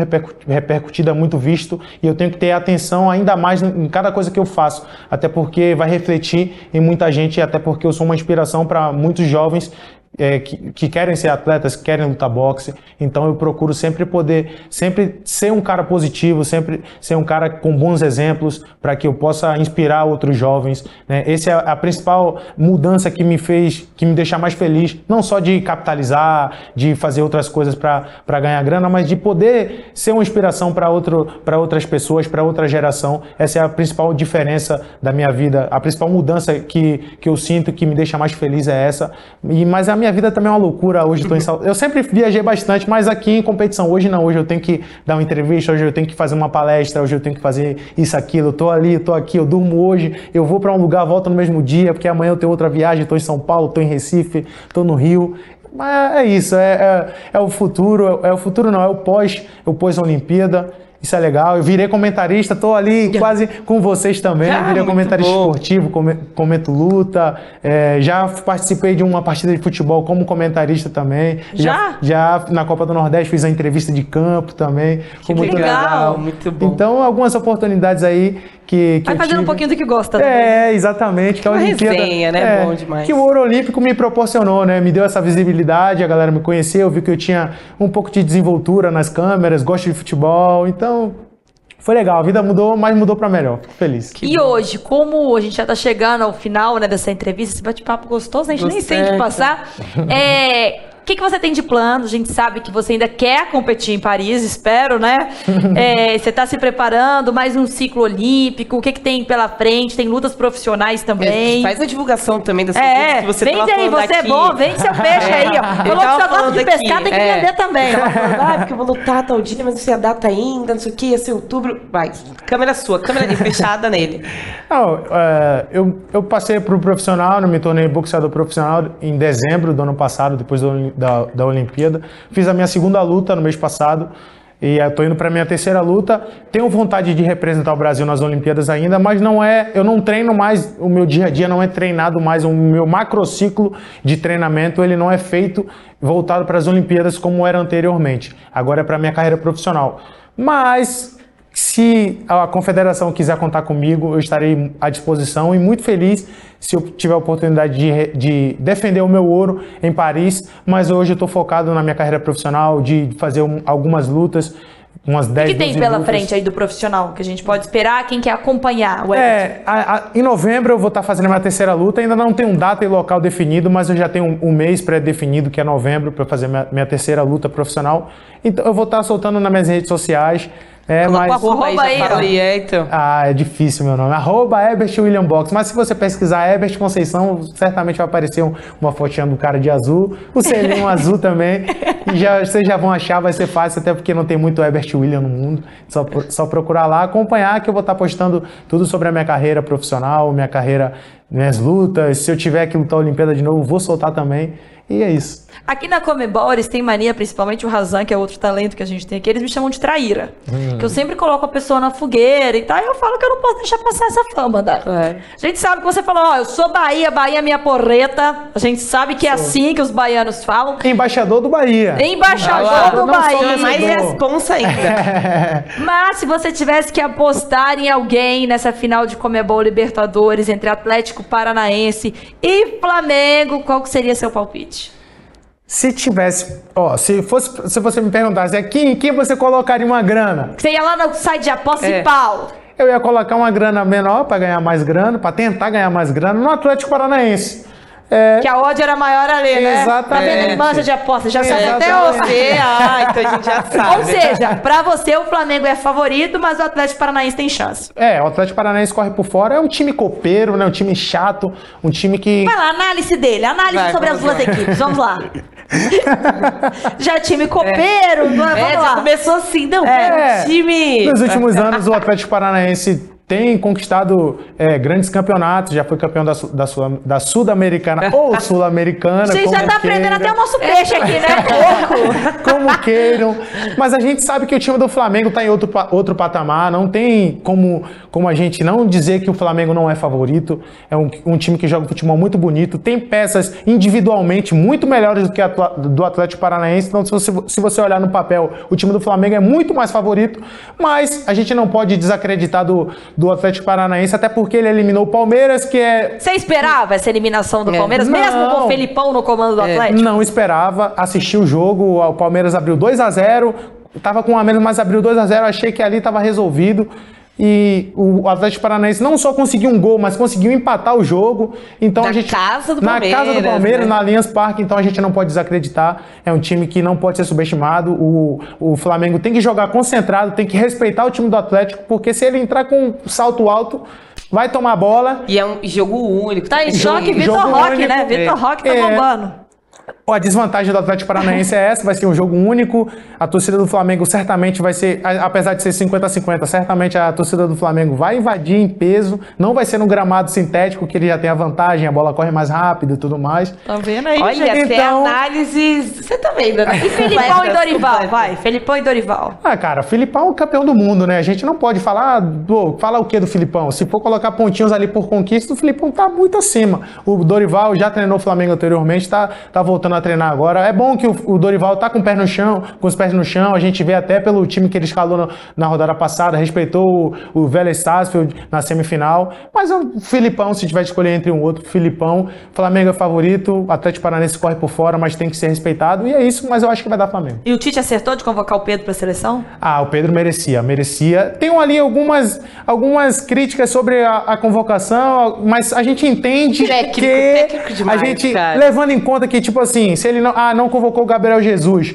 repercutido é muito visto e eu tenho que ter atenção ainda mais em cada coisa que eu faço até porque vai refletir em muita gente até porque eu sou uma inspiração para muitos jovens é, que, que, querem ser atletas, que querem lutar boxe. Então eu procuro sempre poder, sempre ser um cara positivo, sempre ser um cara com bons exemplos para que eu possa inspirar outros jovens. Né? Essa é a principal mudança que me fez, que me deixa mais feliz, não só de capitalizar, de fazer outras coisas para ganhar grana, mas de poder ser uma inspiração para outras pessoas, para outra geração. Essa é a principal diferença da minha vida, a principal mudança que, que eu sinto que me deixa mais feliz é essa. E, mas a minha vida também é uma loucura. Hoje estou em Sal... Eu sempre viajei bastante, mas aqui em competição, hoje não. Hoje eu tenho que dar uma entrevista, hoje eu tenho que fazer uma palestra, hoje eu tenho que fazer isso, aquilo. Eu tô ali, eu tô aqui, eu durmo hoje, eu vou para um lugar, volto no mesmo dia, porque amanhã eu tenho outra viagem, estou em São Paulo, estou em Recife, estou no Rio. Mas é isso, é, é, é o futuro, é, é o futuro não, é o pós, o pós-Olimpíada. Isso é legal. Eu virei comentarista, estou ali quase com vocês também. Ah, virei comentarista bom. esportivo, comento luta. É, já participei de uma partida de futebol como comentarista também. Já? Já, já na Copa do Nordeste fiz a entrevista de campo também. Que legal. legal. Muito bom. Então, algumas oportunidades aí que, que Vai fazendo tive. um pouquinho do que gosta. Também. É, exatamente. Que a Olimpíada, resenha, né? É, bom demais. Que o Ouro Olímpico me proporcionou, né? Me deu essa visibilidade, a galera me conheceu, viu que eu tinha um pouco de desenvoltura nas câmeras, gosto de futebol, então foi legal, a vida mudou, mas mudou para melhor. Fico feliz. Que e bom. hoje, como a gente já tá chegando ao final né, dessa entrevista, esse bate-papo gostoso, a gente Gostei. nem sente passar. é, que, que você tem de plano? A gente sabe que você ainda quer competir em Paris, espero, né? é, você está se preparando, mais um ciclo olímpico, o que, que tem pela frente? Tem lutas profissionais também. É, faz a divulgação também das é, que você vende aí, você é aqui. é bom, vende seu peixe aí, ó. Falou que você gosta de pescar, tem que é. vender também. ah, porque eu vou lutar tal dia, mas não sei a data ainda, não sei o que, ia ser outubro. Vai, câmera sua, câmera ali, fechada nele. Não, é, eu, eu passei para o profissional, me tornei boxeador profissional em dezembro do ano passado, depois do da, da Olimpíada. Fiz a minha segunda luta no mês passado e estou indo para minha terceira luta. Tenho vontade de representar o Brasil nas Olimpíadas ainda, mas não é, eu não treino mais, o meu dia a dia não é treinado mais, o meu macrociclo de treinamento ele não é feito voltado para as Olimpíadas como era anteriormente. Agora é para minha carreira profissional. Mas se a confederação quiser contar comigo, eu estarei à disposição e muito feliz se eu tiver a oportunidade de, de defender o meu ouro em Paris. Mas hoje eu estou focado na minha carreira profissional, de fazer um, algumas lutas, umas 10 O que tem pela lutas. frente aí do profissional que a gente pode esperar? Quem quer acompanhar o É, a, a, em novembro eu vou estar fazendo a minha terceira luta. Ainda não tenho data e local definido, mas eu já tenho um, um mês pré-definido, que é novembro, para fazer minha, minha terceira luta profissional. Então eu vou estar soltando nas minhas redes sociais. É, Coloca mas... arroba, arroba aí, aí, é, então. Ah, é difícil meu nome. Arroba Ebert William Box. Mas se você pesquisar Ebert Conceição, certamente vai aparecer um, uma fotinha do cara de azul. O selinho azul também. E já, vocês já vão achar, vai ser fácil, até porque não tem muito Ebert William no mundo. Só, só procurar lá, acompanhar, que eu vou estar postando tudo sobre a minha carreira profissional, minha carreira, minhas lutas. Se eu tiver que lutar a Olimpíada de novo, vou soltar também. E é isso. Aqui na Comebol, eles têm mania, principalmente o Razan, que é outro talento que a gente tem aqui, eles me chamam de traíra. Hum. Que eu sempre coloco a pessoa na fogueira e tal, e eu falo que eu não posso deixar passar essa fama, né? É. A gente sabe que você falou, ó, eu sou Bahia, Bahia é minha porreta. A gente sabe que é assim que os baianos falam. Embaixador do Bahia. Embaixador ah, do Bahia. Mais responsa ainda. Mas se você tivesse que apostar em alguém nessa final de Comebol Libertadores entre Atlético Paranaense e Flamengo, qual que seria seu palpite? Se tivesse, ó, se fosse, se você me perguntasse aqui, em quem você colocaria uma grana? Você ia lá no site de aposta é. e pau. Eu ia colocar uma grana menor para ganhar mais grana, para tentar ganhar mais grana no Atlético Paranaense. É. Que a odd era maior ali, né? Exatamente. Tá vendo? Manja de aposta, já sabe até você. Ah, então a gente já sabe. Ou seja, pra você o Flamengo é favorito, mas o Atlético Paranaense tem chance. É, o Atlético Paranaense corre por fora. É um time copeiro, né? Um time chato, um time que. Vai lá, análise dele, análise Vai, sobre as duas equipes, vamos lá. já é time copeiro, não é? É, Vamos já lá. começou assim, não, É. é. time. Nos últimos anos, o Atlético Paranaense tem conquistado é, grandes campeonatos, já foi campeão da, da, da Sul-Americana ou Sul-Americana. Como já tá aprendendo até o nosso peixe aqui, né? Como queiram. Mas a gente sabe que o time do Flamengo está em outro, outro patamar. Não tem como, como a gente não dizer que o Flamengo não é favorito. É um, um time que joga futebol muito bonito. Tem peças individualmente muito melhores do que a do Atlético Paranaense. Então, se você, se você olhar no papel, o time do Flamengo é muito mais favorito. Mas a gente não pode desacreditar do, do Atlético Paranaense, até porque ele eliminou o Palmeiras, que é Você esperava essa eliminação do É. Palmeiras, Não. mesmo com o Felipão no comando do Atlético? Não esperava, assisti o jogo, o Palmeiras abriu 2 a 0 tava com a menos, mas abriu 2 a 0 achei que ali estava resolvido. E o Atlético Paranaense não só conseguiu um gol, mas conseguiu empatar o jogo. Então Na a gente casa do na casa do Palmeiras, né? na Allianz Parque, então a gente não pode desacreditar. É um time que não pode ser subestimado. O, o Flamengo tem que jogar concentrado, tem que respeitar o time do Atlético, porque se ele entrar com um salto alto, vai tomar bola. E é um jogo único. Tá em tem choque Vitor Roque, né? Vitor. Roque tá É. bombando. A desvantagem do Atlético Paranaense é essa, vai ser um jogo único. A torcida do Flamengo certamente vai ser, a- apesar de ser 50-50, certamente a torcida do Flamengo vai invadir em peso. Não vai ser no gramado sintético, que ele já tem a vantagem, a bola corre mais rápido e tudo mais. Tá vendo aí, Olha, gente? até Então- análises. Você tá vendo, né? E Felipão e Dorival, vai. Felipão e Dorival. Ah, cara, o Filipão é o campeão do mundo, né? A gente não pode falar, pô, falar o que do Filipão? Se for colocar pontinhos ali por conquista, o Filipão tá muito acima. O Dorival já treinou o Flamengo anteriormente, tá, tá voltando a treinar agora. É bom que o, o Dorival tá com o pé no chão, com os pés no chão. A gente vê até pelo time que ele escalou na, na rodada passada, respeitou o, o Vélez Sarsfield na semifinal. Mas o Filipão, se tiver de escolher entre um outro, Filipão, Flamengo é favorito, o Atlético Paranaense corre por fora, mas tem que ser respeitado. E é isso, mas eu acho que vai dar Flamengo. E o Tite acertou de convocar o Pedro pra seleção? Ah, o Pedro merecia, merecia. Tem ali algumas, algumas críticas sobre a, a convocação, mas a gente entende Técnico, que técnico demais, a gente cara. levando em conta que tipo assim, se ele não, ah, não convocou o Gabriel Jesus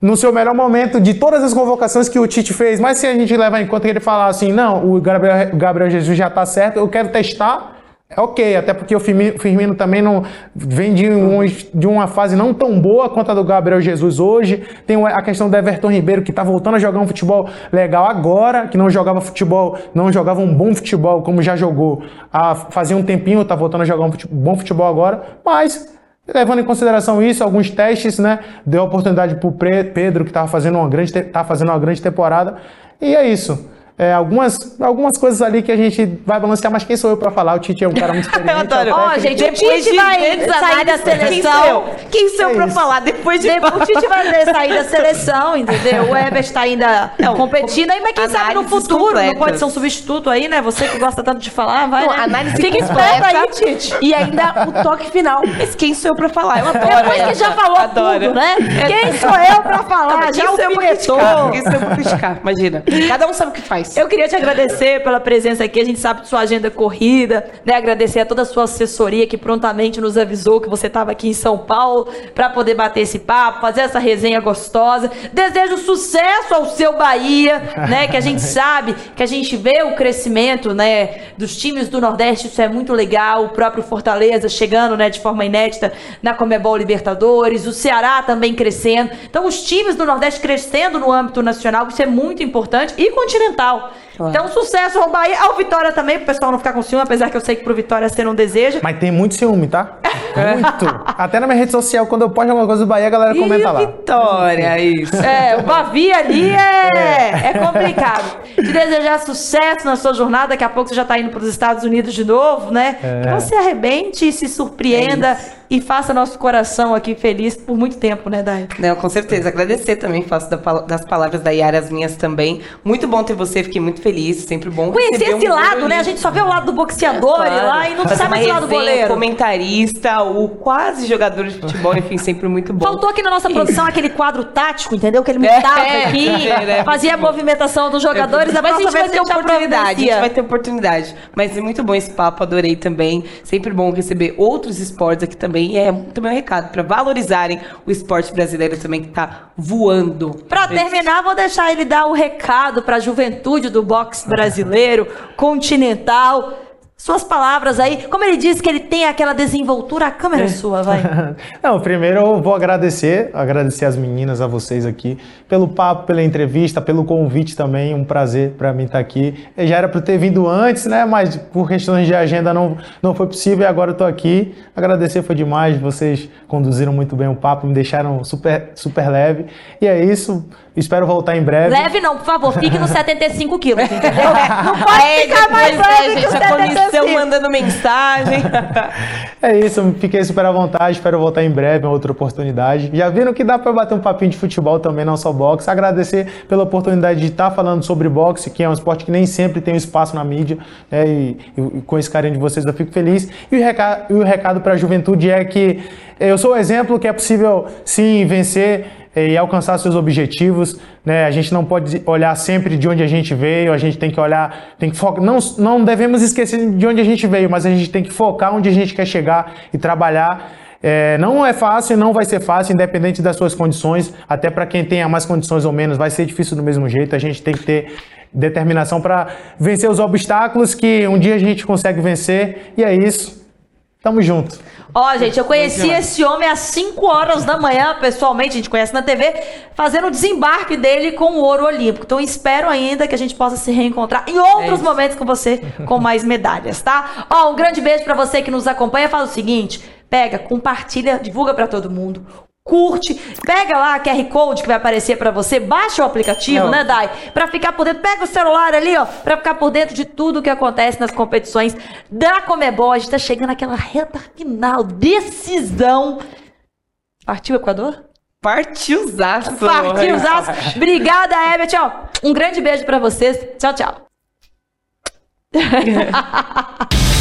no seu melhor momento de todas as convocações que o Tite fez, mas se a gente levar em conta que ele falar assim, não, o Gabriel, Gabriel Jesus já tá certo, eu quero testar. É ok, até porque o Firmino, Firmino também não vem de, um- de uma fase não tão boa quanto a do Gabriel Jesus hoje. Tem a questão do Everton Ribeiro, que está voltando a jogar um futebol legal agora, que não jogava futebol, não jogava um bom futebol como já jogou há, fazia um tempinho, está voltando a jogar um fute- bom futebol agora, mas Levando em consideração isso, alguns testes, né? Deu oportunidade pro Pre- Pedro, que estava fazendo uma grande, fazendo uma grande temporada. E é isso. É, algumas, algumas coisas ali que a gente vai balancear, mas quem sou eu para falar? O Tite é um cara muito experiente. Adoro. é Ó, técnico. gente, o Depois Tite de vai sair da seleção. Quem sou eu É pra isso. falar depois de O Tite vai sair da seleção, entendeu? O Herbert tá ainda Não, competindo aí, mas quem sabe no futuro não completas. pode ser um substituto aí, né? Você que gosta tanto de falar, vai. Não, né? análise Fica esperto aí, Tite. E ainda o toque final. Mas quem sou eu pra falar? Eu adoro Depois que já falou Adoro. tudo, né? Quem sou eu pra Não, falar? mas já quem sou eu pra alfinetou. criticar? Quem sou eu pra criticar? Imagina. Cada um sabe o que faz. Eu queria te agradecer pela presença aqui. A gente sabe de sua agenda corrida, né? Agradecer a toda a sua assessoria que prontamente nos avisou que você estava aqui em São Paulo para poder bater esse papo, fazer essa resenha gostosa. Desejo sucesso ao seu Bahia, né? Que a gente sabe, que a gente vê o crescimento, né? Dos times do Nordeste, isso é muito legal. O próprio Fortaleza chegando, né? De forma inédita na Comebol Libertadores, o Ceará também crescendo. Então, os times do Nordeste crescendo no âmbito nacional, isso é muito importante e continental. Claro. Então, sucesso ao Bahia, ao Vitória também, pro pessoal não ficar com ciúme, apesar que eu sei que pro Vitória você não deseja. Mas tem muito ciúme, tá? Muito. Até na minha rede social, quando eu posto alguma coisa do Bahia, a galera comenta lá. Vitória, isso. É, o Bavi ali é, é complicado. Te desejar sucesso na sua jornada, daqui a pouco você já tá indo pros Estados Unidos de novo, né? Que você arrebente e se surpreenda e faça nosso coração aqui feliz por muito tempo, né, Dai? Não, com certeza. Agradecer também, faço da, das palavras da Yara as minhas também. Muito bom ter você, fiquei muito feliz, sempre bom. Conhecer esse um lado, né? A gente só vê o lado do boxeador é, claro. lá e não sabe o lado do goleiro. comentarista, o quase jogador de futebol, enfim, sempre muito bom. Faltou aqui na nossa produção aquele quadro tático, entendeu? Que ele mudava é, aqui, é, fazia a movimentação dos jogadores, é, mas a gente vai ter oportunidade, a gente vai ter oportunidade. Mas é muito bom esse papo, adorei também. Sempre bom receber outros esportes aqui também. É também um recado para valorizarem o esporte brasileiro também que tá voando. Para terminar, vou deixar ele dar o recado para a juventude do boxe brasileiro, continental suas palavras aí. Como ele disse que ele tem aquela desenvoltura, a câmera é sua, vai. Não, primeiro eu vou agradecer, agradecer as meninas, a vocês aqui, pelo papo, pela entrevista, pelo convite também. Um prazer para mim estar aqui. Eu já era para ter vindo antes, né? Mas por questões de agenda não, não foi possível e agora eu tô aqui. Agradecer foi demais. Vocês conduziram muito bem o papo, me deixaram super, super leve. E é isso. Espero voltar em breve. Leve não, por favor, fique nos 75 quilos, entendeu? Não pode é, ficar mais leve né, que os 75 comissão mandando mensagem. é isso, fiquei super à vontade, espero voltar em breve, em outra oportunidade. Já viram que dá para bater um papinho de futebol também, não só boxe. Agradecer pela oportunidade de estar falando sobre boxe, que é um esporte que nem sempre tem um espaço na mídia, né? e, e, com esse carinho de vocês eu fico feliz. E o recado, recado para a juventude é que eu sou o exemplo que é possível sim vencer e alcançar seus objetivos. Né? A gente não pode olhar sempre de onde a gente veio, a gente tem que olhar, tem que focar. Não, não devemos esquecer de onde a gente veio, mas a gente tem que focar onde a gente quer chegar e trabalhar. É, não é fácil, não vai ser fácil, independente das suas condições. Até para quem tenha mais condições ou menos, vai ser difícil do mesmo jeito. A gente tem que ter determinação para vencer os obstáculos que um dia a gente consegue vencer. E é isso. Tamo junto. Ó, gente, eu conheci esse homem às 5 horas da manhã, pessoalmente, a gente conhece na TV, fazendo o desembarque dele com o ouro olímpico. Então espero ainda que a gente possa se reencontrar em outros é momentos com você com mais medalhas, tá? Ó, um grande beijo para você que nos acompanha. Fala o seguinte, pega, compartilha, divulga para todo mundo curte, pega lá a QR Code que vai aparecer para você, baixa o aplicativo, Não. né, Dai? Para ficar por dentro, pega o celular ali, ó, para ficar por dentro de tudo que acontece nas competições da Comebol. A gente tá chegando naquela reta final, decisão. Partiu Equador? Partiuzaço. Partiuzaço. Obrigada, Herbert. Ó, um grande beijo para vocês. Tchau, tchau.